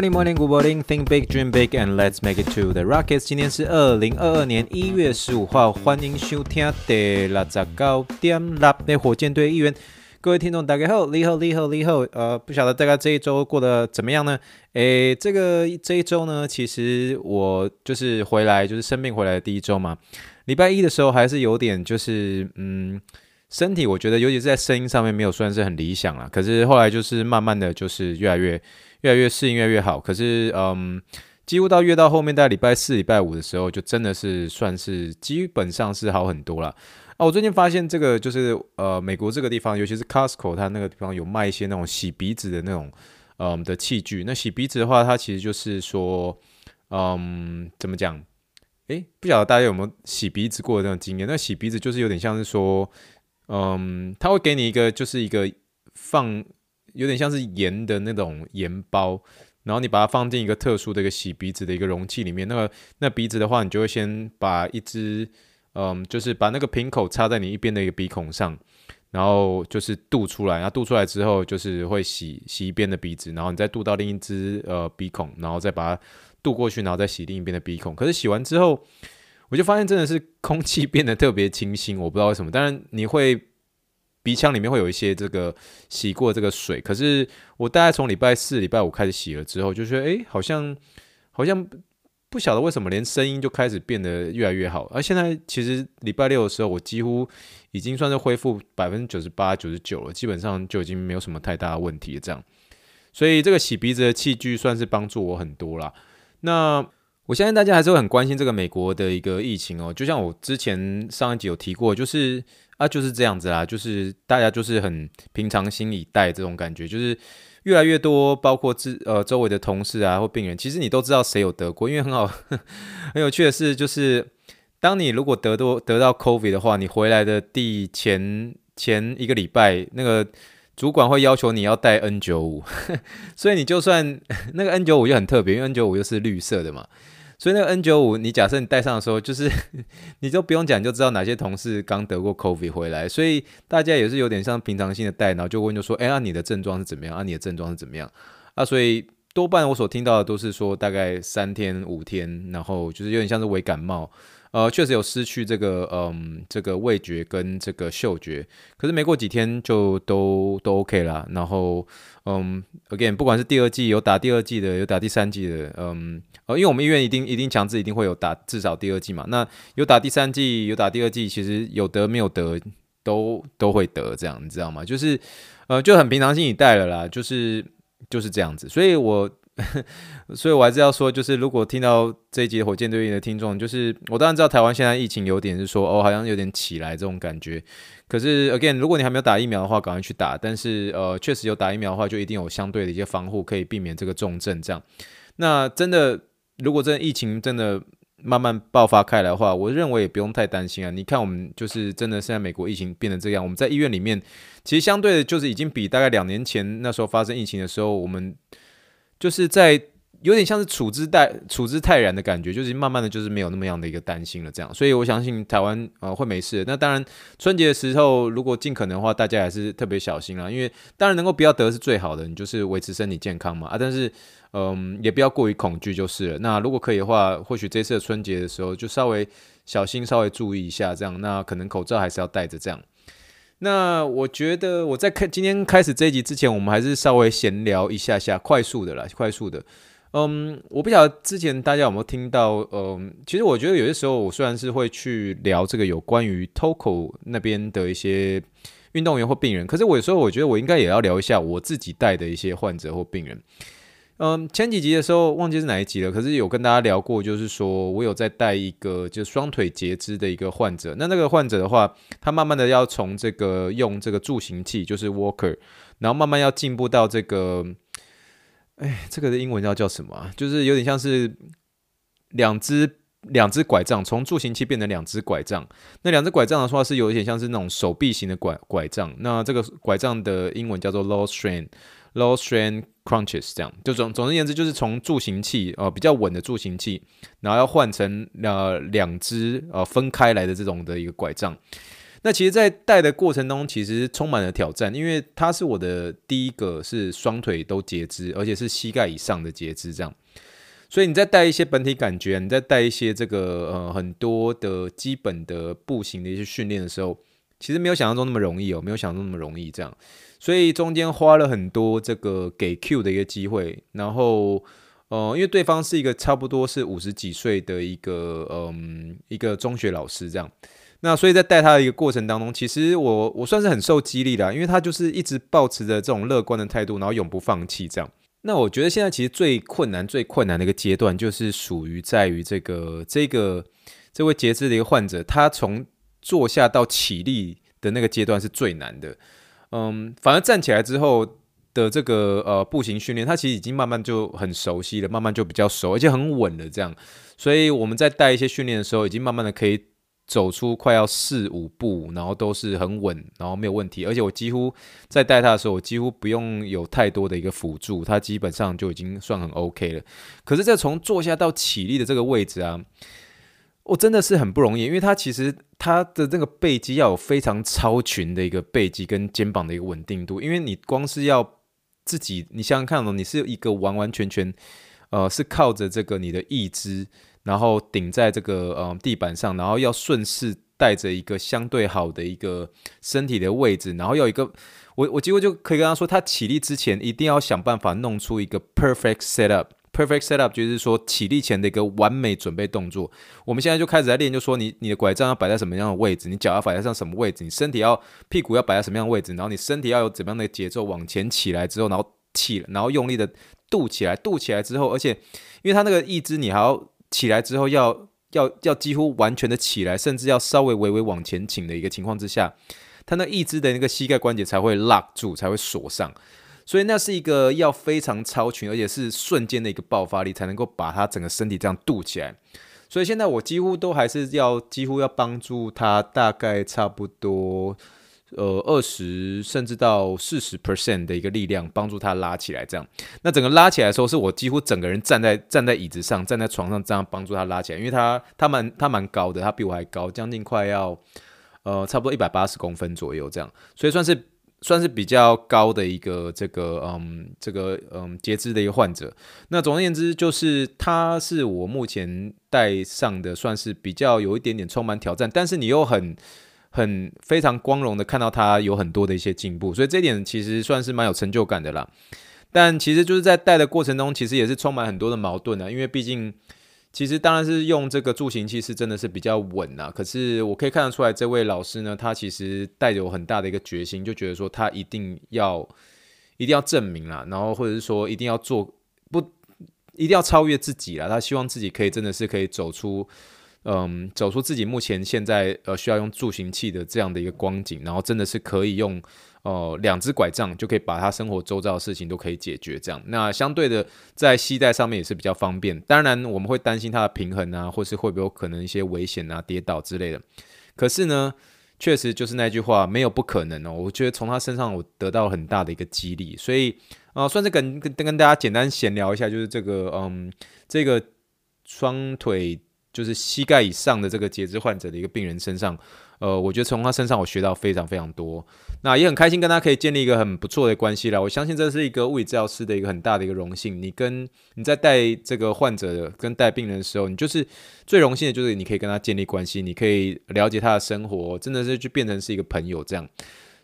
Morning, morning, good morning. Think big, dream big, and let's make it to the Rockets. 今天是二零二二年一月十五号，欢迎收听第六十九点六的火箭队一员。各位听众，大家好，你好，你好，你好。呃，不晓得大家这一周过得怎么样呢？诶，这个这一周呢，其实我就是回来，就是生病回来的第一周嘛。礼拜一的时候还是有点，就是嗯，身体我觉得，尤其是在声音上面没有算是很理想啦。可是后来就是慢慢的就是越来越。越来越适应，越来越好。可是，嗯，几乎到越到后面，在礼拜四、礼拜五的时候，就真的是算是基本上是好很多了。啊，我最近发现这个就是，呃，美国这个地方，尤其是 Costco，它那个地方有卖一些那种洗鼻子的那种，嗯的器具。那洗鼻子的话，它其实就是说，嗯，怎么讲？诶，不晓得大家有没有洗鼻子过的那种经验？那洗鼻子就是有点像是说，嗯，它会给你一个，就是一个放。有点像是盐的那种盐包，然后你把它放进一个特殊的一个洗鼻子的一个容器里面。那个那鼻子的话，你就会先把一支，嗯，就是把那个瓶口插在你一边的一个鼻孔上，然后就是渡出来。然后渡出来之后，就是会洗洗一边的鼻子，然后你再渡到另一只呃鼻孔，然后再把它渡过去，然后再洗另一边的鼻孔。可是洗完之后，我就发现真的是空气变得特别清新，我不知道为什么。当然你会。鼻腔里面会有一些这个洗过这个水，可是我大概从礼拜四、礼拜五开始洗了之后，就觉得诶，好像好像不晓得为什么，连声音就开始变得越来越好。而现在其实礼拜六的时候，我几乎已经算是恢复百分之九十八、九十九了，基本上就已经没有什么太大的问题了。这样，所以这个洗鼻子的器具算是帮助我很多啦。那我相信大家还是会很关心这个美国的一个疫情哦，就像我之前上一集有提过，就是。啊，就是这样子啦，就是大家就是很平常心以待这种感觉，就是越来越多，包括自呃周围的同事啊或病人，其实你都知道谁有得过，因为很好 很有趣的是，就是当你如果得多得到 COVID 的话，你回来的第前前一个礼拜，那个主管会要求你要戴 N95，所以你就算 那个 N95 就很特别，因为 N95 又是绿色的嘛。所以那个 N 九五你假设你戴上的时候，就是 你都不用讲，就知道哪些同事刚得过 COVID 回来。所以大家也是有点像平常心的戴，然后就问就说，哎，那你的症状是怎么样？啊，你的症状是怎么样？啊，所以多半我所听到的都是说大概三天五天，然后就是有点像是伪感冒。呃，确实有失去这个，嗯，这个味觉跟这个嗅觉，可是没过几天就都都 OK 啦。然后，嗯，again，不管是第二季有打第二季的，有打第三季的，嗯，呃，因为我们医院一定一定强制一定会有打至少第二季嘛。那有打第三季有打第二季，其实有得没有得都都会得，这样你知道吗？就是，呃，就很平常心以待了啦，就是就是这样子。所以我。所以，我还是要说，就是如果听到这一集火箭队的听众，就是我当然知道台湾现在疫情有点是说，哦，好像有点起来这种感觉。可是，again，如果你还没有打疫苗的话，赶快去打。但是，呃，确实有打疫苗的话，就一定有相对的一些防护，可以避免这个重症。这样，那真的，如果真的疫情真的慢慢爆发开来的话，我认为也不用太担心啊。你看，我们就是真的现在美国疫情变成这样，我们在医院里面，其实相对的，就是已经比大概两年前那时候发生疫情的时候，我们。就是在有点像是处之待处之泰然的感觉，就是慢慢的就是没有那么样的一个担心了，这样，所以我相信台湾呃会没事。那当然春节的时候，如果尽可能的话，大家还是特别小心啦，因为当然能够不要得是最好的，你就是维持身体健康嘛啊，但是嗯也不要过于恐惧就是了。那如果可以的话，或许这次的春节的时候就稍微小心，稍微注意一下这样，那可能口罩还是要戴着这样。那我觉得我在开今天开始这一集之前，我们还是稍微闲聊一下下，快速的啦，快速的。嗯，我不晓得之前大家有没有听到，嗯，其实我觉得有些时候我虽然是会去聊这个有关于 TOCO 那边的一些运动员或病人，可是我有时候我觉得我应该也要聊一下我自己带的一些患者或病人。嗯，前几集的时候忘记是哪一集了，可是有跟大家聊过，就是说我有在带一个就双腿截肢的一个患者。那那个患者的话，他慢慢的要从这个用这个助行器，就是 walker，然后慢慢要进步到这个，哎，这个的英文要叫什么？就是有点像是两只两只拐杖，从助行器变成两只拐杖。那两只拐杖的话是有一点像是那种手臂型的拐拐杖。那这个拐杖的英文叫做 low strain Low strain crunches，这样就总总而言之就是从助行器呃比较稳的助行器，然后要换成呃两只呃分开来的这种的一个拐杖。那其实，在带的过程中，其实充满了挑战，因为它是我的第一个是双腿都截肢，而且是膝盖以上的截肢，这样。所以你在带一些本体感觉，你在带一些这个呃很多的基本的步行的一些训练的时候，其实没有想象中那么容易哦，没有想象中那么容易这样。所以中间花了很多这个给 Q 的一个机会，然后呃，因为对方是一个差不多是五十几岁的一个嗯、一个中学老师这样。那所以在带他的一个过程当中，其实我我算是很受激励的，因为他就是一直抱持着这种乐观的态度，然后永不放弃这样。那我觉得现在其实最困难、最困难的一个阶段，就是属于在于这个这个这位截肢的一个患者，他从坐下到起立的那个阶段是最难的。嗯，反而站起来之后的这个呃步行训练，他其实已经慢慢就很熟悉了，慢慢就比较熟，而且很稳了这样。所以我们在带一些训练的时候，已经慢慢的可以。走出快要四五步，然后都是很稳，然后没有问题。而且我几乎在带他的时候，我几乎不用有太多的一个辅助，他基本上就已经算很 OK 了。可是，在从坐下到起立的这个位置啊，我真的是很不容易，因为他其实他的这个背肌要有非常超群的一个背肌跟肩膀的一个稳定度，因为你光是要自己，你想想看哦，你是一个完完全全，呃，是靠着这个你的意志。然后顶在这个呃地板上，然后要顺势带着一个相对好的一个身体的位置，然后要一个我我几乎就可以跟他说，他起立之前一定要想办法弄出一个 perfect setup。Perfect setup 就是说起立前的一个完美准备动作。我们现在就开始在练，就说你你的拐杖要摆在什么样的位置，你脚要摆在上什么位置，你身体要屁股要摆在什么样的位置，然后你身体要有怎么样的节奏往前起来之后，然后起，然后用力的度起来，度起来之后，而且因为他那个义肢你还要。起来之后要要要几乎完全的起来，甚至要稍微微微往前倾的一个情况之下，他那义肢的那个膝盖关节才会 lock 住，才会锁上。所以那是一个要非常超群，而且是瞬间的一个爆发力，才能够把他整个身体这样踱起来。所以现在我几乎都还是要几乎要帮助他，大概差不多。呃，二十甚至到四十 percent 的一个力量帮助他拉起来，这样。那整个拉起来的时候，是我几乎整个人站在站在椅子上，站在床上这样帮助他拉起来，因为他他蛮他蛮高的，他比我还高，将近快要呃差不多一百八十公分左右这样，所以算是算是比较高的一个这个嗯这个嗯截肢的一个患者。那总而言之，就是他是我目前带上的算是比较有一点点充满挑战，但是你又很。很非常光荣的看到他有很多的一些进步，所以这点其实算是蛮有成就感的啦。但其实就是在带的过程中，其实也是充满很多的矛盾啊。因为毕竟，其实当然是用这个助行器是真的是比较稳啊。可是我可以看得出来，这位老师呢，他其实带有很大的一个决心，就觉得说他一定要一定要证明啦，然后或者是说一定要做不一定要超越自己啦。他希望自己可以真的是可以走出。嗯，走出自己目前现在呃需要用助行器的这样的一个光景，然后真的是可以用呃两只拐杖就可以把他生活周遭的事情都可以解决这样。那相对的在膝带上面也是比较方便。当然我们会担心他的平衡啊，或是会不会有可能一些危险啊、跌倒之类的。可是呢，确实就是那句话，没有不可能哦。我觉得从他身上我得到很大的一个激励，所以啊、算是跟跟跟大家简单闲聊一下，就是这个嗯这个双腿。就是膝盖以上的这个截肢患者的一个病人身上，呃，我觉得从他身上我学到非常非常多，那也很开心跟他可以建立一个很不错的关系啦。我相信这是一个物理治疗师的一个很大的一个荣幸。你跟你在带这个患者跟带病人的时候，你就是最荣幸的就是你可以跟他建立关系，你可以了解他的生活，真的是就变成是一个朋友这样。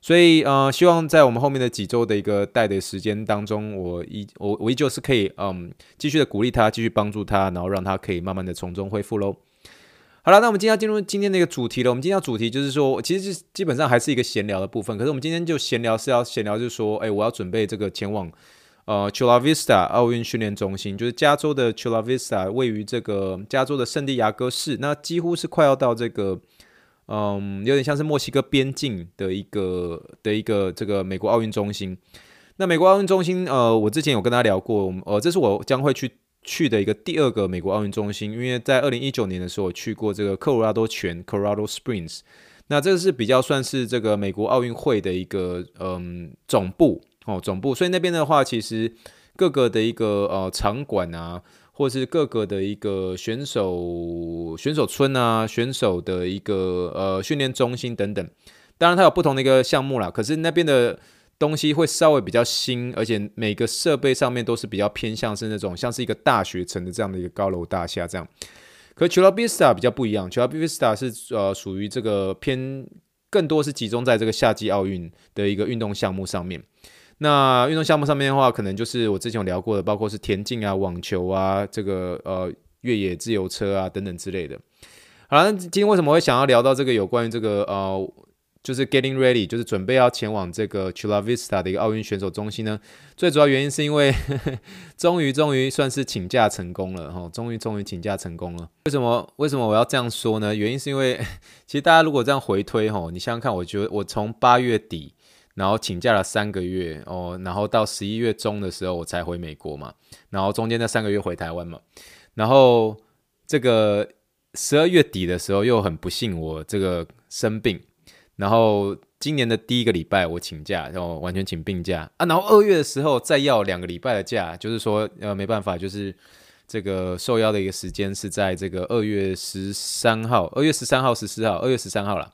所以，呃，希望在我们后面的几周的一个带的时间当中，我依我我依旧是可以，嗯，继续的鼓励他，继续帮助他，然后让他可以慢慢的从中恢复喽。好了，那我们今天要进入今天的一个主题了。我们今天要主题就是说，其实基本上还是一个闲聊的部分。可是我们今天就闲聊是要闲聊，就是说，哎，我要准备这个前往呃 Chula Vista 奥运训练中心，就是加州的 Chula Vista，位于这个加州的圣地亚哥市，那几乎是快要到这个。嗯，有点像是墨西哥边境的一个的一个这个美国奥运中心。那美国奥运中心，呃，我之前有跟他聊过，呃，这是我将会去去的一个第二个美国奥运中心，因为在二零一九年的时候我去过这个科罗拉多泉 （Colorado Springs），那这个是比较算是这个美国奥运会的一个嗯总部哦总部，所以那边的话，其实各个的一个呃场馆啊，或是各个的一个选手选手村啊，选手的一个呃训练中心等等，当然它有不同的一个项目啦，可是那边的。东西会稍微比较新，而且每个设备上面都是比较偏向是那种像是一个大学城的这样的一个高楼大厦这样。可 Chula Vista 比较不一样，Chula Vista 是呃属于这个偏更多是集中在这个夏季奥运的一个运动项目上面。那运动项目上面的话，可能就是我之前有聊过的，包括是田径啊、网球啊、这个呃越野自由车啊等等之类的。好了，那今天为什么会想要聊到这个有关于这个呃？就是 getting ready，就是准备要前往这个 Chula Vista 的一个奥运选手中心呢。最主要原因是因为 终于终于算是请假成功了哈，终于终于请假成功了。为什么为什么我要这样说呢？原因是因为 其实大家如果这样回推哈，你想想看，我觉得我从八月底然后请假了三个月哦，然后到十一月中的时候我才回美国嘛，然后中间那三个月回台湾嘛，然后这个十二月底的时候又很不幸我这个生病。然后今年的第一个礼拜我请假，然后完全请病假啊。然后二月的时候再要两个礼拜的假，就是说呃没办法，就是这个受邀的一个时间是在这个二月十三号、二月十三号、十四号、二月十三号啦，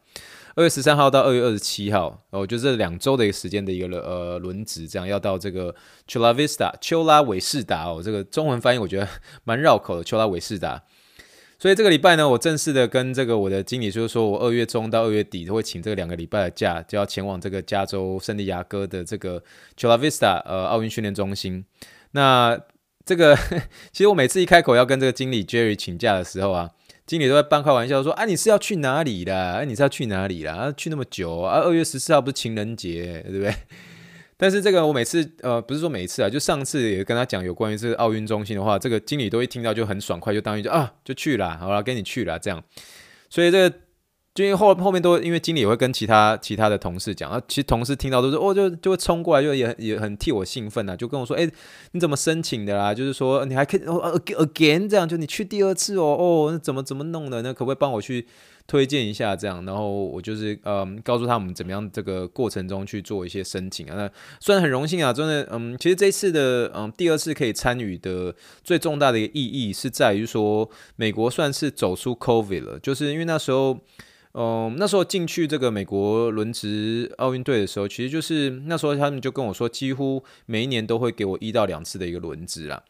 二月十三号到二月二十七号，哦，就这两周的一个时间的一个呃轮值，这样要到这个 Chula Vista 丘拉韦士达哦，这个中文翻译我觉得蛮绕口的，丘拉韦士达。所以这个礼拜呢，我正式的跟这个我的经理就是说，我二月中到二月底都会请这个两个礼拜的假，就要前往这个加州圣地亚哥的这个 Chula Vista 呃奥运训练中心。那这个 其实我每次一开口要跟这个经理 Jerry 请假的时候啊，经理都会半开玩笑说，啊你是要去哪里啦？啊你是要去哪里啦？啊去那么久啊？二月十四号不是情人节，对不对？但是这个我每次呃不是说每一次啊，就上次也跟他讲有关于这个奥运中心的话，这个经理都一听到就很爽快，就当一就啊就去了，好了，跟你去了这样。所以这个就因为后后面都因为经理也会跟其他其他的同事讲，啊其实同事听到都是哦就就会冲过来，就也也很替我兴奋啊，就跟我说，哎你怎么申请的啦？就是说你还可以哦 again 这样，就你去第二次哦哦那怎么怎么弄的？那可不可以帮我去？推荐一下这样，然后我就是嗯，告诉他们怎么样这个过程中去做一些申请啊。那虽然很荣幸啊，真的嗯，其实这次的嗯第二次可以参与的最重大的一个意义是在于说，美国算是走出 COVID 了，就是因为那时候嗯那时候进去这个美国轮值奥运队的时候，其实就是那时候他们就跟我说，几乎每一年都会给我一到两次的一个轮值啦。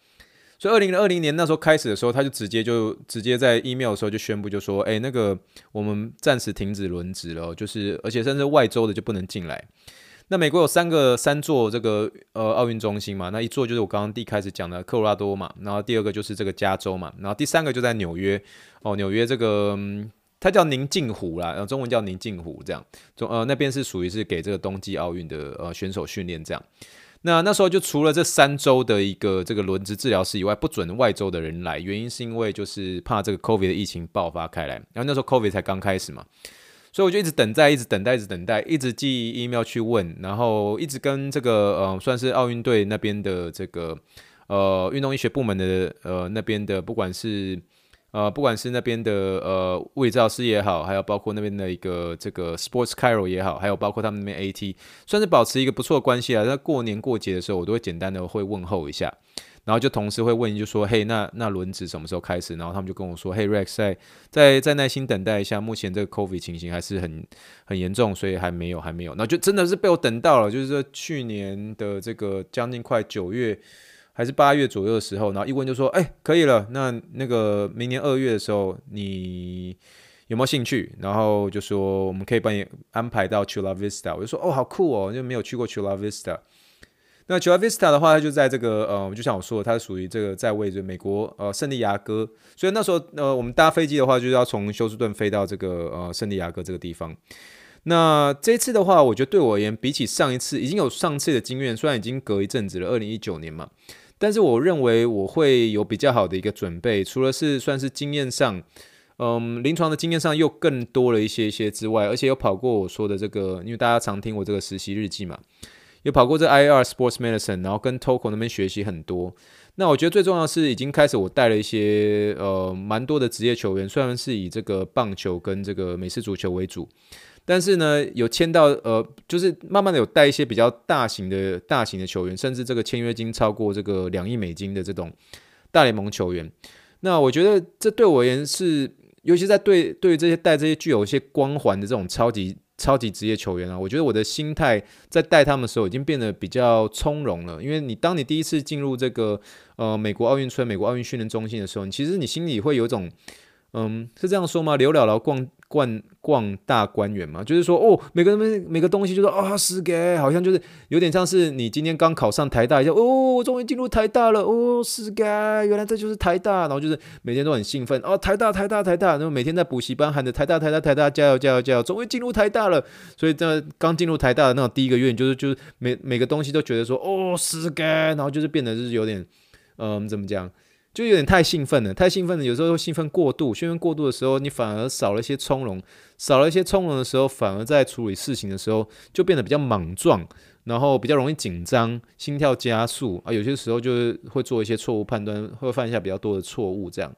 所以二零二零年那时候开始的时候，他就直接就直接在 email 的时候就宣布，就说，哎，那个我们暂时停止轮值了，就是而且甚至外州的就不能进来。那美国有三个三座这个呃奥运中心嘛，那一座就是我刚刚第一开始讲的科罗拉多嘛，然后第二个就是这个加州嘛，然后第三个就在纽约哦，纽约这个它叫宁静湖啦，然后中文叫宁静湖这样，中呃那边是属于是给这个冬季奥运的呃选手训练这样。那那时候就除了这三周的一个这个轮值治疗师以外，不准外州的人来，原因是因为就是怕这个 COVID 的疫情爆发开来。然后那时候 COVID 才刚开始嘛，所以我就一直等待，一直等待，一直等待，一直寄 email 去问，然后一直跟这个呃算是奥运队那边的这个呃运动医学部门的呃那边的不管是。呃，不管是那边的呃物理治疗师也好，还有包括那边的一个这个 Sports Cairo 也好，还有包括他们那边 AT，算是保持一个不错的关系啊。在过年过节的时候，我都会简单的会问候一下，然后就同时会问，就说，嘿，那那轮值什么时候开始？然后他们就跟我说，嘿，Rex，再再再耐心等待一下，目前这个 COVID 情形还是很很严重，所以还没有还没有。那就真的是被我等到了，就是说去年的这个将近快九月。还是八月左右的时候，然后一问就说：“哎、可以了。那那个明年二月的时候，你有没有兴趣？”然后就说：“我们可以帮你安排到 Chula Vista。”我就说：“哦，好酷哦，就没有去过 Chula Vista。”那 Chula Vista 的话，它就在这个呃，就像我说的，它是属于这个在位置美国呃圣地亚哥。所以那时候呃，我们搭飞机的话，就是要从休斯顿飞到这个呃圣地亚哥这个地方。那这次的话，我觉得对我而言，比起上一次已经有上次的经验，虽然已经隔一阵子了，二零一九年嘛。但是我认为我会有比较好的一个准备，除了是算是经验上，嗯，临床的经验上又更多了一些些之外，而且有跑过我说的这个，因为大家常听我这个实习日记嘛，有跑过这 I R Sports Medicine，然后跟 TOCO 那边学习很多。那我觉得最重要是，已经开始我带了一些呃蛮多的职业球员，虽然是以这个棒球跟这个美式足球为主，但是呢，有签到呃，就是慢慢的有带一些比较大型的大型的球员，甚至这个签约金超过这个两亿美金的这种大联盟球员。那我觉得这对我而言是，尤其在对对于这些带这些具有一些光环的这种超级。超级职业球员啊，我觉得我的心态在带他们的时候已经变得比较从容了。因为你当你第一次进入这个呃美国奥运村、美国奥运训练中心的时候，你其实你心里会有一种，嗯，是这样说吗？刘姥姥逛。逛逛大观园嘛，就是说哦，每个人每个东西就是啊，是给，好像就是有点像是你今天刚考上台大一样，哦，我终于进入台大了，哦，是给，原来这就是台大，然后就是每天都很兴奋，哦，台大台大台大，然后每天在补习班喊着台大台大台大，加油加油加油，终于进入台大了。所以这刚进入台大的那种第一个月，就是就是每每个东西都觉得说哦，是给，然后就是变得就是有点，嗯，怎么讲？就有点太兴奋了，太兴奋了，有时候会兴奋过度，兴奋过度的时候，你反而少了一些从容，少了一些从容的时候，反而在处理事情的时候就变得比较莽撞，然后比较容易紧张，心跳加速啊，有些时候就是会做一些错误判断，会犯下比较多的错误这样。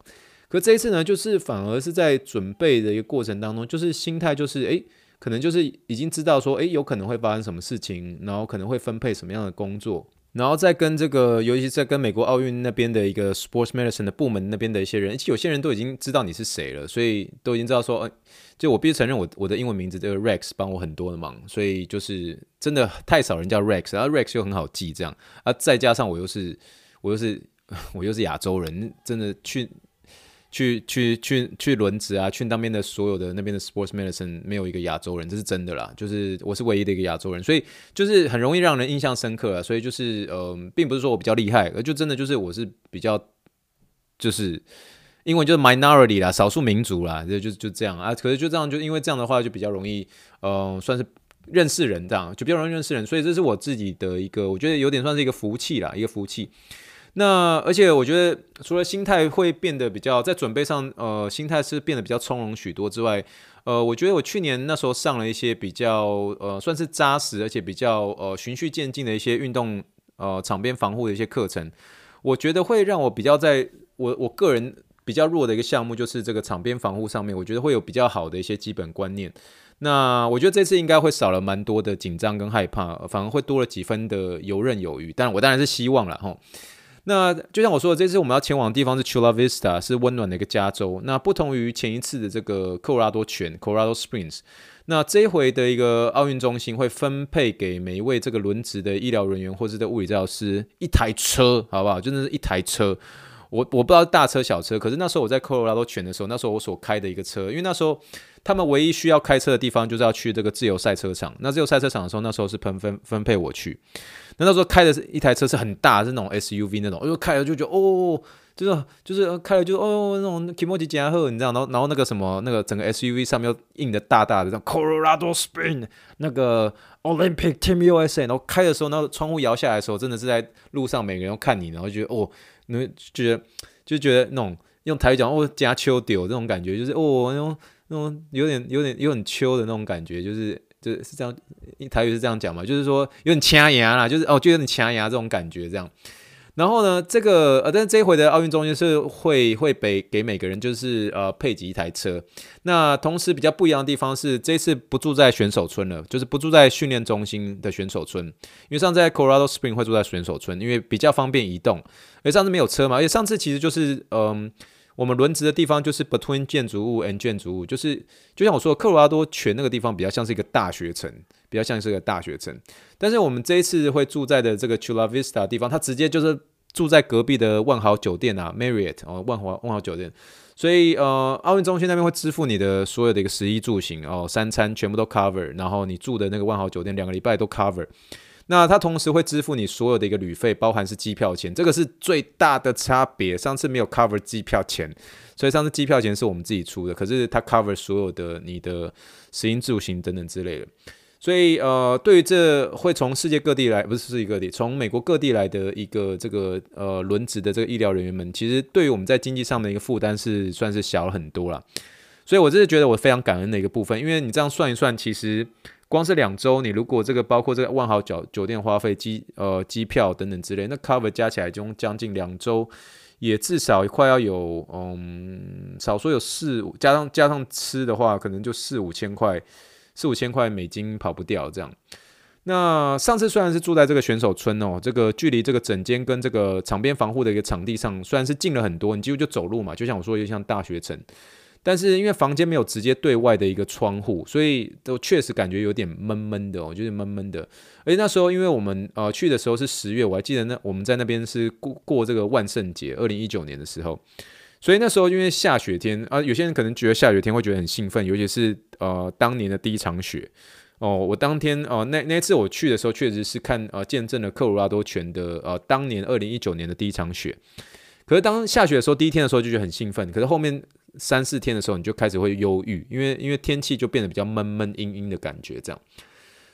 可这一次呢，就是反而是在准备的一个过程当中，就是心态就是诶，可能就是已经知道说诶，有可能会发生什么事情，然后可能会分配什么样的工作。然后再跟这个，尤其是在跟美国奥运那边的一个 sports medicine 的部门那边的一些人，其实有些人都已经知道你是谁了，所以都已经知道说，诶，就我必须承认我，我我的英文名字这个 Rex 帮我很多的忙，所以就是真的太少人叫 Rex，然后 Rex 又很好记，这样啊，再加上我又是我又是 我又是亚洲人，真的去。去去去去轮值啊！去那边的所有的那边的 sports medicine 没有一个亚洲人，这是真的啦。就是我是唯一的一个亚洲人，所以就是很容易让人印象深刻啊。所以就是呃，并不是说我比较厉害，而就真的就是我是比较就是英文就是 minority 啦，少数民族啦，就就就这样啊。可是就这样，就因为这样的话就比较容易呃，算是认识人这样，就比较容易认识人。所以这是我自己的一个，我觉得有点算是一个福气啦，一个福气。那而且我觉得，除了心态会变得比较在准备上，呃，心态是变得比较从容许多之外，呃，我觉得我去年那时候上了一些比较呃算是扎实而且比较呃循序渐进的一些运动呃场边防护的一些课程，我觉得会让我比较在我我个人比较弱的一个项目就是这个场边防护上面，我觉得会有比较好的一些基本观念。那我觉得这次应该会少了蛮多的紧张跟害怕，反而会多了几分的游刃有余。但我当然是希望了哈。那就像我说的，这次我们要前往的地方是 Chula Vista，是温暖的一个加州。那不同于前一次的这个科罗拉多泉 （Colorado Springs），那这一回的一个奥运中心会分配给每一位这个轮值的医疗人员或是的物理治疗师一台车，好不好？真的是一台车。我我不知道大车小车，可是那时候我在科罗拉多泉的时候，那时候我所开的一个车，因为那时候他们唯一需要开车的地方就是要去这个自由赛车场。那自由赛车场的时候，那时候是分分分配我去。那那时候开的是一台车是很大，是那种 SUV 那种，我就开了就觉得哦，就是就是开了就哦那种 Kimochi 加贺，你知道，然后然后那个什么那个整个 SUV 上面又印的大大的这样。Colorado Spring 那个 Olympic Team USA，然后开的时候，那个窗户摇下来的时候，真的是在路上每个人都看你，然后觉得哦，你会觉得就觉得那种用台语讲哦加秋丢这种感觉，就是哦那种那种有点有点有点秋的那种感觉，就是。就是这样，台语是这样讲嘛，就是说有点掐牙啦，就是哦，就有点掐牙这种感觉这样。然后呢，这个呃，但是这一回的奥运中心是会会给给每个人就是呃配给一台车。那同时比较不一样的地方是，这次不住在选手村了，就是不住在训练中心的选手村，因为上次在 Colorado Spring 会住在选手村，因为比较方便移动。而上次没有车嘛，而且上次其实就是嗯。我们轮值的地方就是 between 建筑物 and 建筑物，就是就像我说的，科罗拉多泉那个地方比较像是一个大学城，比较像是一个大学城。但是我们这一次会住在的这个 Chula Vista 地方，它直接就是住在隔壁的万豪酒店啊，Marriott 哦，万豪万豪酒店。所以呃，奥运中心那边会支付你的所有的一个食衣住行哦，三餐全部都 cover，然后你住的那个万豪酒店两个礼拜都 cover。那他同时会支付你所有的一个旅费，包含是机票钱，这个是最大的差别。上次没有 cover 机票钱，所以上次机票钱是我们自己出的，可是他 cover 所有的你的食衣住行等等之类的。所以呃，对于这会从世界各地来，不是世界各地，从美国各地来的一个这个呃轮值的这个医疗人员们，其实对于我们在经济上的一个负担是算是小了很多了。所以我真的觉得我非常感恩的一个部分，因为你这样算一算，其实光是两周，你如果这个包括这个万豪酒酒店花费、机呃机票等等之类，那 cover 加起来就将近两周，也至少快要有嗯，少说有四五，加上加上吃的话，可能就四五千块，四五千块美金跑不掉这样。那上次虽然是住在这个选手村哦，这个距离这个整间跟这个场边防护的一个场地上，虽然是近了很多，你几乎就走路嘛，就像我说，就像大学城。但是因为房间没有直接对外的一个窗户，所以都确实感觉有点闷闷的哦，就是闷闷的。而且那时候因为我们呃去的时候是十月，我还记得那我们在那边是过过这个万圣节，二零一九年的时候，所以那时候因为下雪天啊，有些人可能觉得下雪天会觉得很兴奋，尤其是呃当年的第一场雪。哦，我当天哦、呃，那那次我去的时候，确实是看呃见证了科罗拉多泉的呃当年二零一九年的第一场雪。可是当下雪的时候，第一天的时候就觉得很兴奋，可是后面三四天的时候，你就开始会忧郁，因为因为天气就变得比较闷闷阴阴的感觉这样。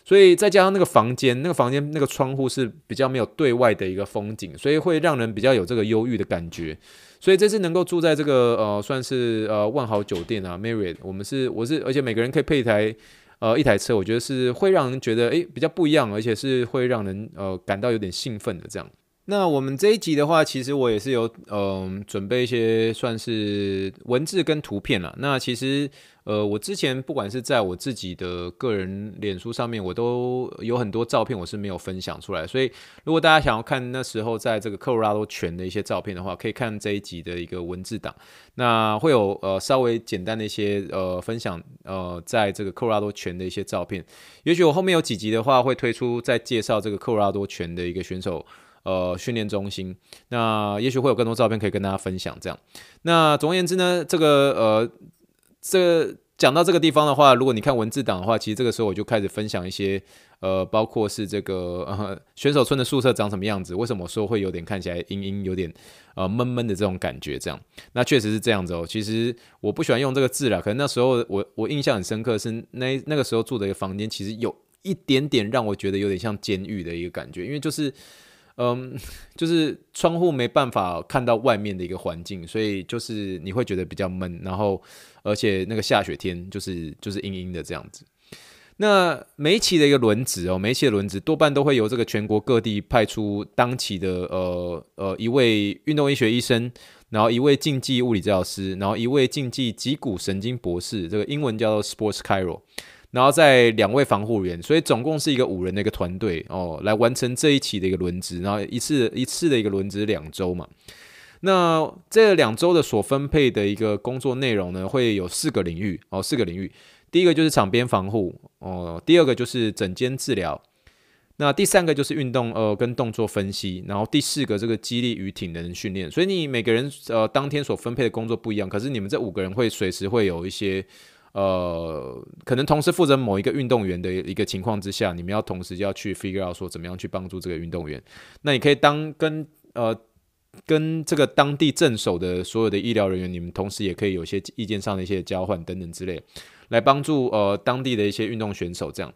所以再加上那个房间，那个房间那个窗户是比较没有对外的一个风景，所以会让人比较有这个忧郁的感觉。所以这次能够住在这个呃算是呃万豪酒店啊，Marriott，我们是我是而且每个人可以配一台。呃，一台车，我觉得是会让人觉得诶比较不一样，而且是会让人呃感到有点兴奋的这样。那我们这一集的话，其实我也是有嗯、准备一些算是文字跟图片了。那其实呃我之前不管是在我自己的个人脸书上面，我都有很多照片我是没有分享出来。所以如果大家想要看那时候在这个科罗拉多泉的一些照片的话，可以看这一集的一个文字档。那会有呃稍微简单的一些呃分享呃在这个科罗拉多泉的一些照片。也许我后面有几集的话会推出再介绍这个科罗拉多泉的一个选手。呃，训练中心，那也许会有更多照片可以跟大家分享。这样，那总而言之呢，这个呃，这讲到这个地方的话，如果你看文字档的话，其实这个时候我就开始分享一些呃，包括是这个呃选手村的宿舍长什么样子，为什么说会有点看起来阴阴，有点呃闷闷的这种感觉？这样，那确实是这样子哦。其实我不喜欢用这个字啦，可能那时候我我印象很深刻是那那个时候住的一个房间，其实有一点点让我觉得有点像监狱的一个感觉，因为就是。嗯，就是窗户没办法看到外面的一个环境，所以就是你会觉得比较闷，然后而且那个下雪天就是就是阴阴的这样子。那每一期的一个轮值哦，每一期的轮值多半都会由这个全国各地派出当期的呃呃一位运动医学医生，然后一位竞技物理治疗师，然后一位竞技脊骨神经博士，这个英文叫做 Sports Chiro。然后在两位防护员，所以总共是一个五人的一个团队哦，来完成这一期的一个轮值，然后一次一次的一个轮值两周嘛。那这两周的所分配的一个工作内容呢，会有四个领域哦，四个领域。第一个就是场边防护哦，第二个就是整间治疗，那第三个就是运动呃跟动作分析，然后第四个这个激励与体能训练。所以你每个人呃当天所分配的工作不一样，可是你们这五个人会随时会有一些。呃，可能同时负责某一个运动员的一个情况之下，你们要同时要去 figure out 说怎么样去帮助这个运动员。那你可以当跟呃跟这个当地镇守的所有的医疗人员，你们同时也可以有些意见上的一些交换等等之类，来帮助呃当地的一些运动选手这样。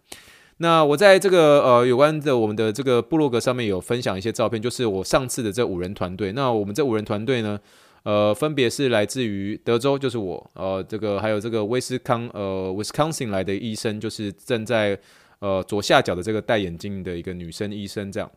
那我在这个呃有关的我们的这个部落格上面有分享一些照片，就是我上次的这五人团队。那我们这五人团队呢，呃，分别是来自于德州，就是我，呃，这个还有这个威斯康，呃，Wisconsin 来的医生，就是正在呃左下角的这个戴眼镜的一个女生医生，这样。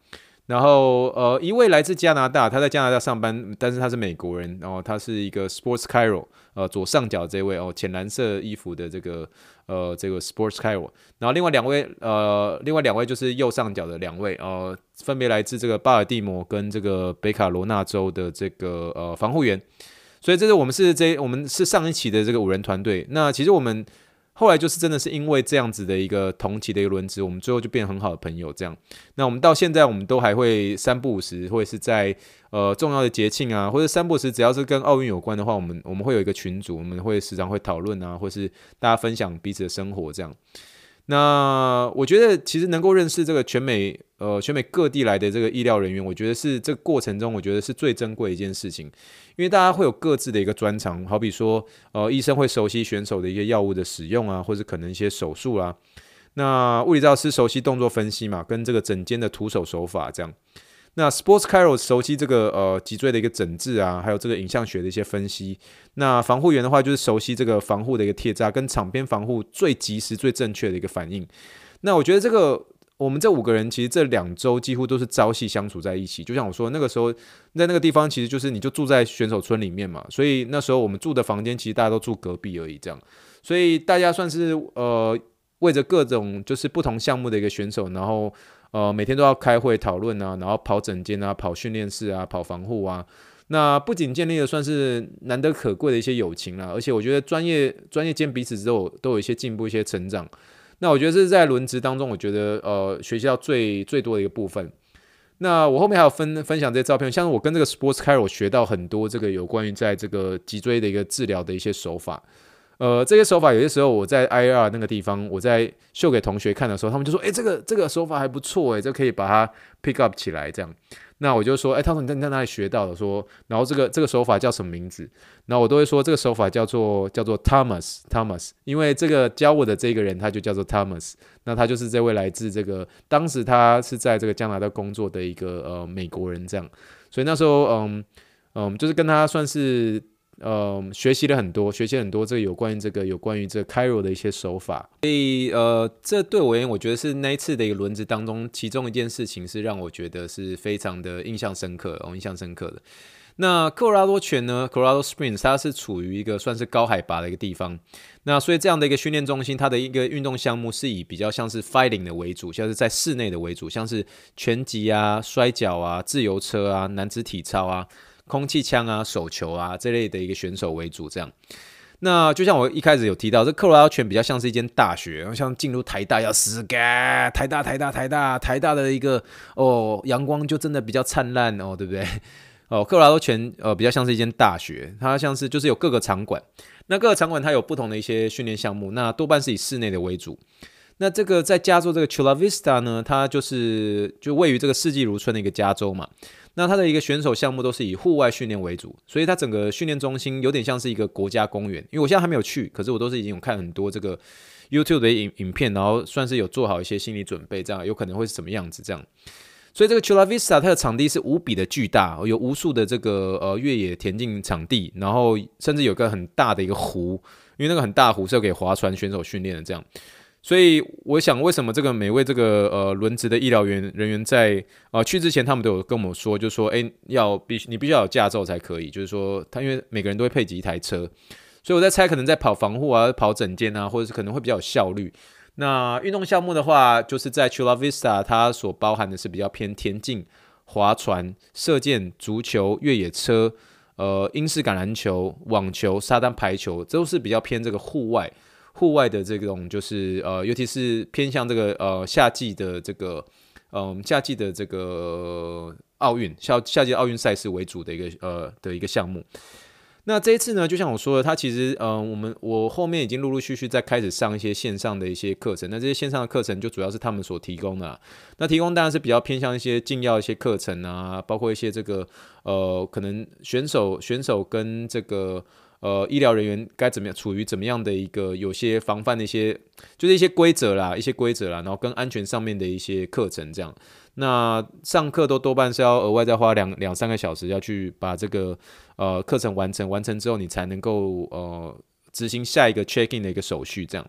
然后呃，一位来自加拿大，他在加拿大上班，但是他是美国人，然后他是一个 Sports Cairo，呃，左上角这位哦，浅蓝色衣服的这个。呃，这个 Sports Cairo 然后另外两位，呃，另外两位就是右上角的两位，呃，分别来自这个巴尔的摩跟这个北卡罗纳州的这个呃防护员，所以这是我们是这我们是上一期的这个五人团队。那其实我们。后来就是真的是因为这样子的一个同期的一个轮值，我们最后就变成很好的朋友。这样，那我们到现在我们都还会三不五时，或者是在呃重要的节庆啊，或者三不五时，只要是跟奥运有关的话，我们我们会有一个群组，我们会时常会讨论啊，或是大家分享彼此的生活这样。那我觉得其实能够认识这个全美呃全美各地来的这个医疗人员，我觉得是这个过程中我觉得是最珍贵一件事情，因为大家会有各自的一个专长，好比说呃医生会熟悉选手的一些药物的使用啊，或者可能一些手术啊，那物理治疗师熟悉动作分析嘛，跟这个整间的徒手手法这样。那 Sports Cairo 熟悉这个呃脊椎的一个诊治啊，还有这个影像学的一些分析。那防护员的话，就是熟悉这个防护的一个贴扎跟场边防护最及时、最正确的一个反应。那我觉得这个我们这五个人其实这两周几乎都是朝夕相处在一起。就像我说，那个时候在那个地方，其实就是你就住在选手村里面嘛，所以那时候我们住的房间其实大家都住隔壁而已，这样，所以大家算是呃为着各种就是不同项目的一个选手，然后呃每天都要开会讨论啊，然后跑诊间啊，跑训练室啊，跑防护啊。那不仅建立了算是难得可贵的一些友情啦，而且我觉得专业专业间彼此之后都有一些进步、一些成长。那我觉得这是在轮值当中，我觉得呃学习到最最多的一个部分。那我后面还有分分享这些照片，像是我跟这个 Sports Chiro 学到很多这个有关于在这个脊椎的一个治疗的一些手法。呃，这些手法有些时候我在 IR 那个地方，我在秀给同学看的时候，他们就说：“诶，这个这个手法还不错，诶，这可以把它 pick up 起来这样。”那我就说，哎，他说你在你在哪里学到的？说，然后这个这个手法叫什么名字？然后我都会说这个手法叫做叫做 Thomas Thomas，因为这个教我的这个人他就叫做 Thomas，那他就是这位来自这个当时他是在这个加拿大工作的一个呃美国人这样，所以那时候嗯嗯就是跟他算是。呃，学习了很多，学习很多这有关于这个有关于这个 Chiro 的一些手法，所以呃，这对我而言，我觉得是那一次的一个轮子当中，其中一件事情是让我觉得是非常的印象深刻，哦，印象深刻的。那科罗拉多泉呢，Colorado Springs，它是处于一个算是高海拔的一个地方，那所以这样的一个训练中心，它的一个运动项目是以比较像是 fighting 的为主，像是在室内的为主，像是拳击啊、摔角啊、自由车啊、男子体操啊。空气枪啊、手球啊这类的一个选手为主，这样。那就像我一开始有提到，这科罗拉多泉比较像是一间大学，像进入台大要死嘎，台大、台大、台大、台大的一个哦，阳光就真的比较灿烂哦，对不对？哦，科罗拉多泉呃比较像是一间大学，它像是就是有各个场馆，那各个场馆它有不同的一些训练项目，那多半是以室内的为主。那这个在加州这个 Chula Vista 呢，它就是就位于这个四季如春的一个加州嘛。那它的一个选手项目都是以户外训练为主，所以它整个训练中心有点像是一个国家公园。因为我现在还没有去，可是我都是已经有看很多这个 YouTube 的影影片，然后算是有做好一些心理准备，这样有可能会是什么样子这样。所以这个 Chula Vista 它的场地是无比的巨大，有无数的这个呃越野田径场地，然后甚至有个很大的一个湖，因为那个很大湖是要给划船选手训练的这样。所以我想，为什么这个每位这个呃轮值的医疗员人员在呃去之前，他们都有跟我们说，就是说，诶，要必须你必须要有驾照才可以。就是说，他因为每个人都会配几台车，所以我在猜，可能在跑防护啊、跑整间啊，或者是可能会比较有效率。那运动项目的话，就是在 Chula Vista，它所包含的是比较偏田径、划船、射箭、足球、越野车、呃英式橄榄球、网球、沙滩排球，都是比较偏这个户外。户外的这种就是呃，尤其是偏向这个呃夏季的这个嗯、呃、夏季的这个奥运夏夏季奥运赛事为主的一个呃的一个项目。那这一次呢，就像我说的，它其实嗯、我们我后面已经陆陆续续在开始上一些线上的一些课程。那这些线上的课程就主要是他们所提供的。那提供当然是比较偏向一些进要一些课程啊，包括一些这个呃可能选手选手跟这个。呃，医疗人员该怎么样处于怎么样的一个有些防范的一些，就是一些规则啦，一些规则啦，然后跟安全上面的一些课程这样。那上课都多半是要额外再花两两三个小时要去把这个呃课程完成，完成之后你才能够呃执行下一个 check in 的一个手续这样。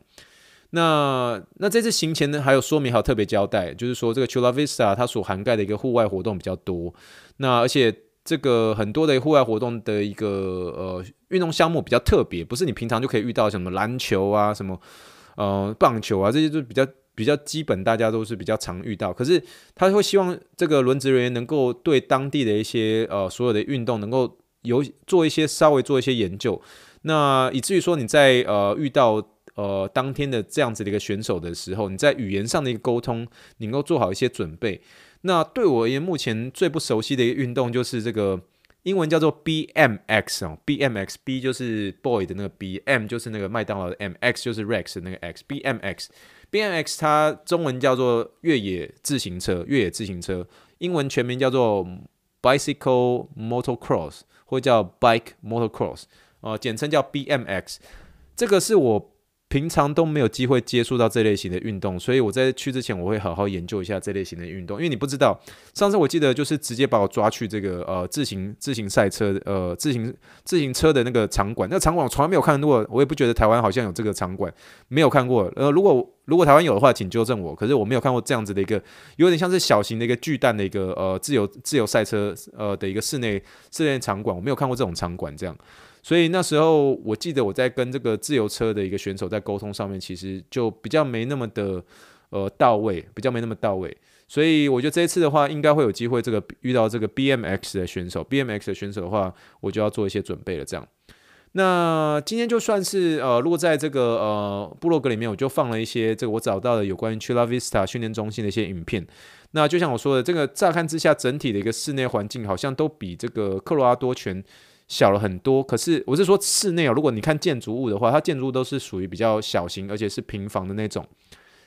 那那这次行前呢还有说明还有特别交代，就是说这个 Chula Vista 它所涵盖的一个户外活动比较多，那而且。这个很多的户外活动的一个呃运动项目比较特别，不是你平常就可以遇到什么篮球啊、什么呃棒球啊这些，就比较比较基本，大家都是比较常遇到。可是他会希望这个轮值人员能够对当地的一些呃所有的运动能够有做一些稍微做一些研究，那以至于说你在呃遇到呃当天的这样子的一个选手的时候，你在语言上的一个沟通，你能够做好一些准备。那对我而言，目前最不熟悉的一个运动就是这个英文叫做 BMX 哦，BMX，B 就是 boy 的那个 B，M 就是那个麦当劳的 M，X 就是 Rex 的那个 X，BMX，BMX 它中文叫做越野自行车，越野自行车，英文全名叫做 Bicycle Motocross 或叫 Bike Motocross，呃，简称叫 BMX，这个是我平常都没有机会接触到这类型的运动，所以我在去之前，我会好好研究一下这类型的运动。因为你不知道，上次我记得就是直接把我抓去这个呃自行自行赛车呃自行自行车的那个场馆，那个场馆我从来没有看过，我也不觉得台湾好像有这个场馆，没有看过。呃，如果如果台湾有的话，请纠正我。可是我没有看过这样子的一个，有点像是小型的一个巨蛋的一个呃自由自由赛车呃的一个室内室内场馆，我没有看过这种场馆这样。所以那时候，我记得我在跟这个自由车的一个选手在沟通上面，其实就比较没那么的呃到位，比较没那么到位。所以我觉得这一次的话，应该会有机会这个遇到这个 BMX 的选手，BMX 的选手的话，我就要做一些准备了。这样，那今天就算是呃，如果在这个呃部落格里面，我就放了一些这个我找到的有关于 Chula Vista 训练中心的一些影片。那就像我说的，这个乍看之下，整体的一个室内环境好像都比这个科罗拉多泉小了很多，可是我是说室内哦，如果你看建筑物的话，它建筑物都是属于比较小型，而且是平房的那种。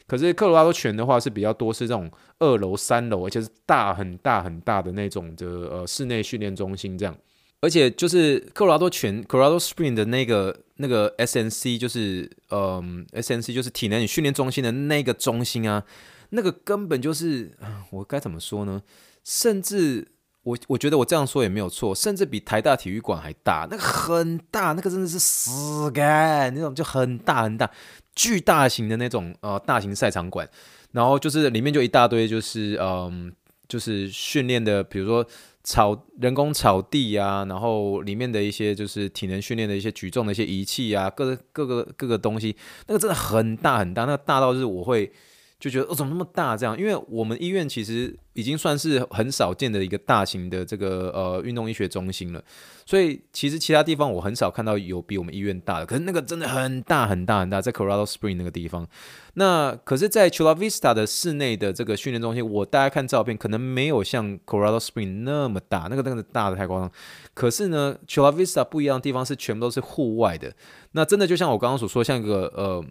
可是科罗拉多泉的话是比较多是这种二楼、三楼，而且是大很大很大的那种的呃室内训练中心这样。而且就是科罗拉多泉 （Colorado Spring） 的那个那个 SNC，就是嗯 SNC 就是体能与训练中心的那个中心啊，那个根本就是我该怎么说呢？甚至。我我觉得我这样说也没有错，甚至比台大体育馆还大，那个很大，那个真的是死干那种，就很大很大，巨大型的那种呃大型赛场馆，然后就是里面就一大堆就是嗯就是训练的，比如说草人工草地啊，然后里面的一些就是体能训练的一些举重的一些仪器啊，各各个各个东西，那个真的很大很大，那个大到就是我会。就觉得哦，怎么那么大这样？因为我们医院其实已经算是很少见的一个大型的这个呃运动医学中心了，所以其实其他地方我很少看到有比我们医院大的。可是那个真的很大很大很大，在 Colorado Spring 那个地方。那可是，在 Chula Vista 的室内的这个训练中心，我大家看照片，可能没有像 Colorado Spring 那么大，那个那个大的太夸张。可是呢，Chula Vista 不一样的地方是全部都是户外的。那真的就像我刚刚所说，像一个呃。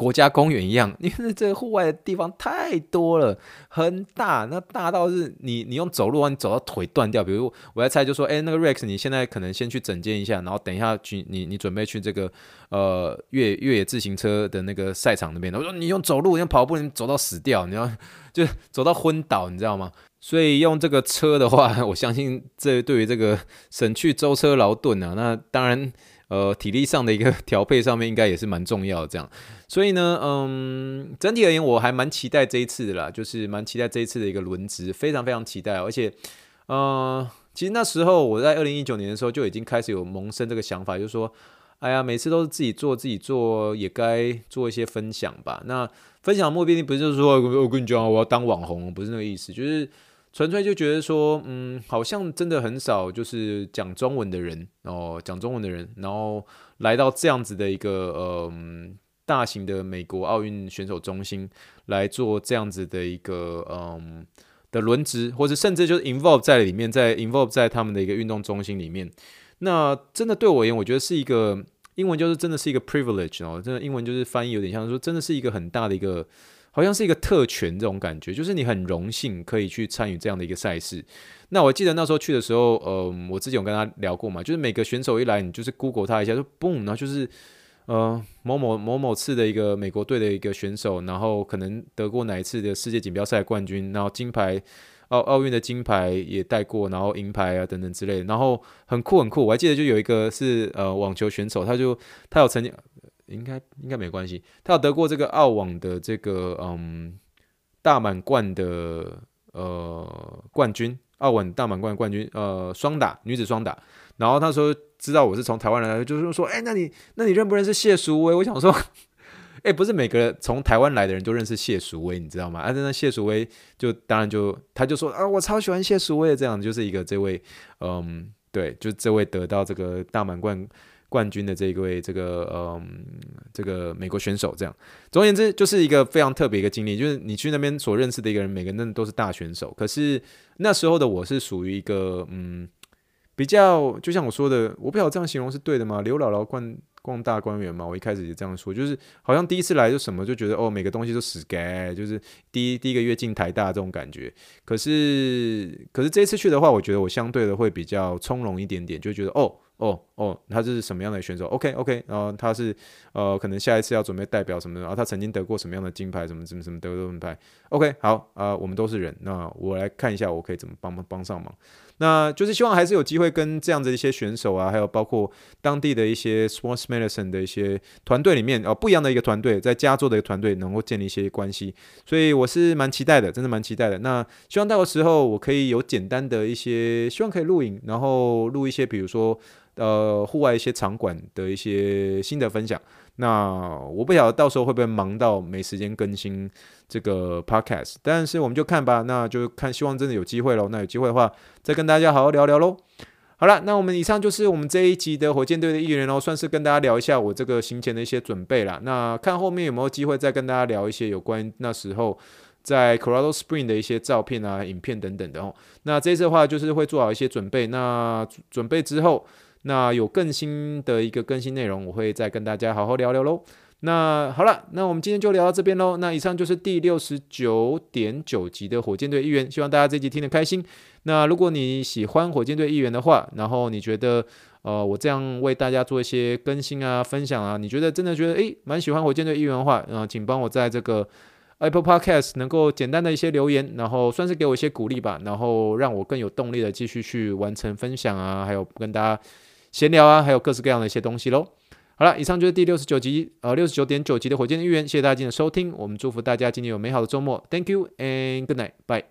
国家公园一样，因为这户外的地方太多了，很大，那大到是你你用走路啊，你走到腿断掉。比如我在猜，就说，哎，那个 Rex，你现在可能先去整间一下，然后等一下去你你准备去这个呃越越野自行车的那个赛场那边。我说你用走路，用跑步，你走到死掉，你要就走到昏倒，你知道吗？所以用这个车的话，我相信这对于这个省去舟车劳顿啊，那当然。呃，体力上的一个调配上面应该也是蛮重要的，这样，所以呢，嗯，整体而言我还蛮期待这一次的啦，就是蛮期待这一次的一个轮值，非常非常期待，而且，呃，其实那时候我在二零一九年的时候就已经开始有萌生这个想法，就是说，哎呀，每次都是自己做自己做，也该做一些分享吧。那分享的目的不就是说我跟你讲我要当网红，不是那个意思，就是。纯粹就觉得说，嗯，好像真的很少，就是讲中文的人哦，讲中文的人，然后来到这样子的一个呃大型的美国奥运选手中心来做这样子的一个嗯的轮值，或者甚至就是 involve 在里面，在 involve 在他们的一个运动中心里面。那真的对我而言，我觉得是一个英文就是真的是一个 privilege 哦，真的英文就是翻译有点像说，真的是一个很大的一个。好像是一个特权这种感觉，就是你很荣幸可以去参与这样的一个赛事。那我记得那时候去的时候，呃，我之前有跟他聊过嘛，就是每个选手一来，你就是 Google 他一下，就 boom，然后就是呃某某某某次的一个美国队的一个选手，然后可能得过哪一次的世界锦标赛冠军，然后金牌奥奥运的金牌也带过，然后银牌啊等等之类的，然后很酷很酷。我还记得就有一个是呃网球选手，他就他有曾经。应该应该没关系，他有得过这个澳网的这个嗯大满贯的呃冠军，澳网大满贯冠军呃双打女子双打，然后他说知道我是从台湾来的，就是说哎、那你那你认不认识谢淑薇？我想说，哎、不是每个从台湾来的人都认识谢淑薇，你知道吗？啊，那谢淑薇就当然就他就说啊，我超喜欢谢淑薇，这样就是一个这位嗯对，就这位得到这个大满贯。冠军的这一位，这个嗯，这个美国选手，这样，总而言之，就是一个非常特别一个经历，就是你去那边所认识的一个人，每个人都是大选手。可是那时候的我是属于一个嗯，比较，就像我说的，我不晓得这样形容是对的吗？刘姥姥逛逛大观园嘛，我一开始也这样说，就是好像第一次来就什么就觉得哦，每个东西都死该，就是第一第一个月进台大这种感觉。可是可是这一次去的话，我觉得我相对的会比较从容一点点，就觉得哦。哦哦，他是什么样的选手？OK OK，然后他是呃，可能下一次要准备代表什么的，然后他曾经得过什么样的金牌，什么什么什么得过金牌。OK，好啊、我们都是人，那我来看一下，我可以怎么帮帮上忙。那就是希望还是有机会跟这样子一些选手啊，还有包括当地的一些 sports medicine 的一些团队里面啊，不一样的一个团队，在加州的一个团队能够建立一些关系，所以我是蛮期待的，真的蛮期待的。那希望到时候我可以有简单的一些，希望可以录影，然后录一些，比如说呃呃户外一些场馆的一些新的分享。那我不晓得到时候会不会忙到没时间更新这个 podcast，但是我们就看吧，那就看，希望真的有机会喽。那有机会的话，再跟大家好好聊聊喽。好了，那我们以上就是我们这一集的火箭队的议员喽，算是跟大家聊一下我这个行前的一些准备啦。那看后面有没有机会再跟大家聊一些有关那时候在 Colorado Spring 的一些照片啊、影片等等的哦。那这次的话就是会做好一些准备，那准备之后。那有更新的一个更新内容，我会再跟大家好好聊聊喽。那好了，那我们今天就聊到这边喽。那以上就是第六十九点九集的火箭队议员，希望大家这集听得开心。那如果你喜欢火箭队议员的话，然后你觉得呃我这样为大家做一些更新啊、分享啊，你觉得真的觉得诶蛮喜欢火箭队议员的话，呃，请帮我在这个 Apple Podcast 能够简单的一些留言，然后算是给我一些鼓励吧，然后让我更有动力的继续去完成分享啊，还有跟大家。闲聊啊，还有各式各样的一些东西喽。好了，以上就是第六十九集，呃，六十九点九集的火箭的预言，谢谢大家今天的收听，我们祝福大家今天有美好的周末。Thank you and good night，bye。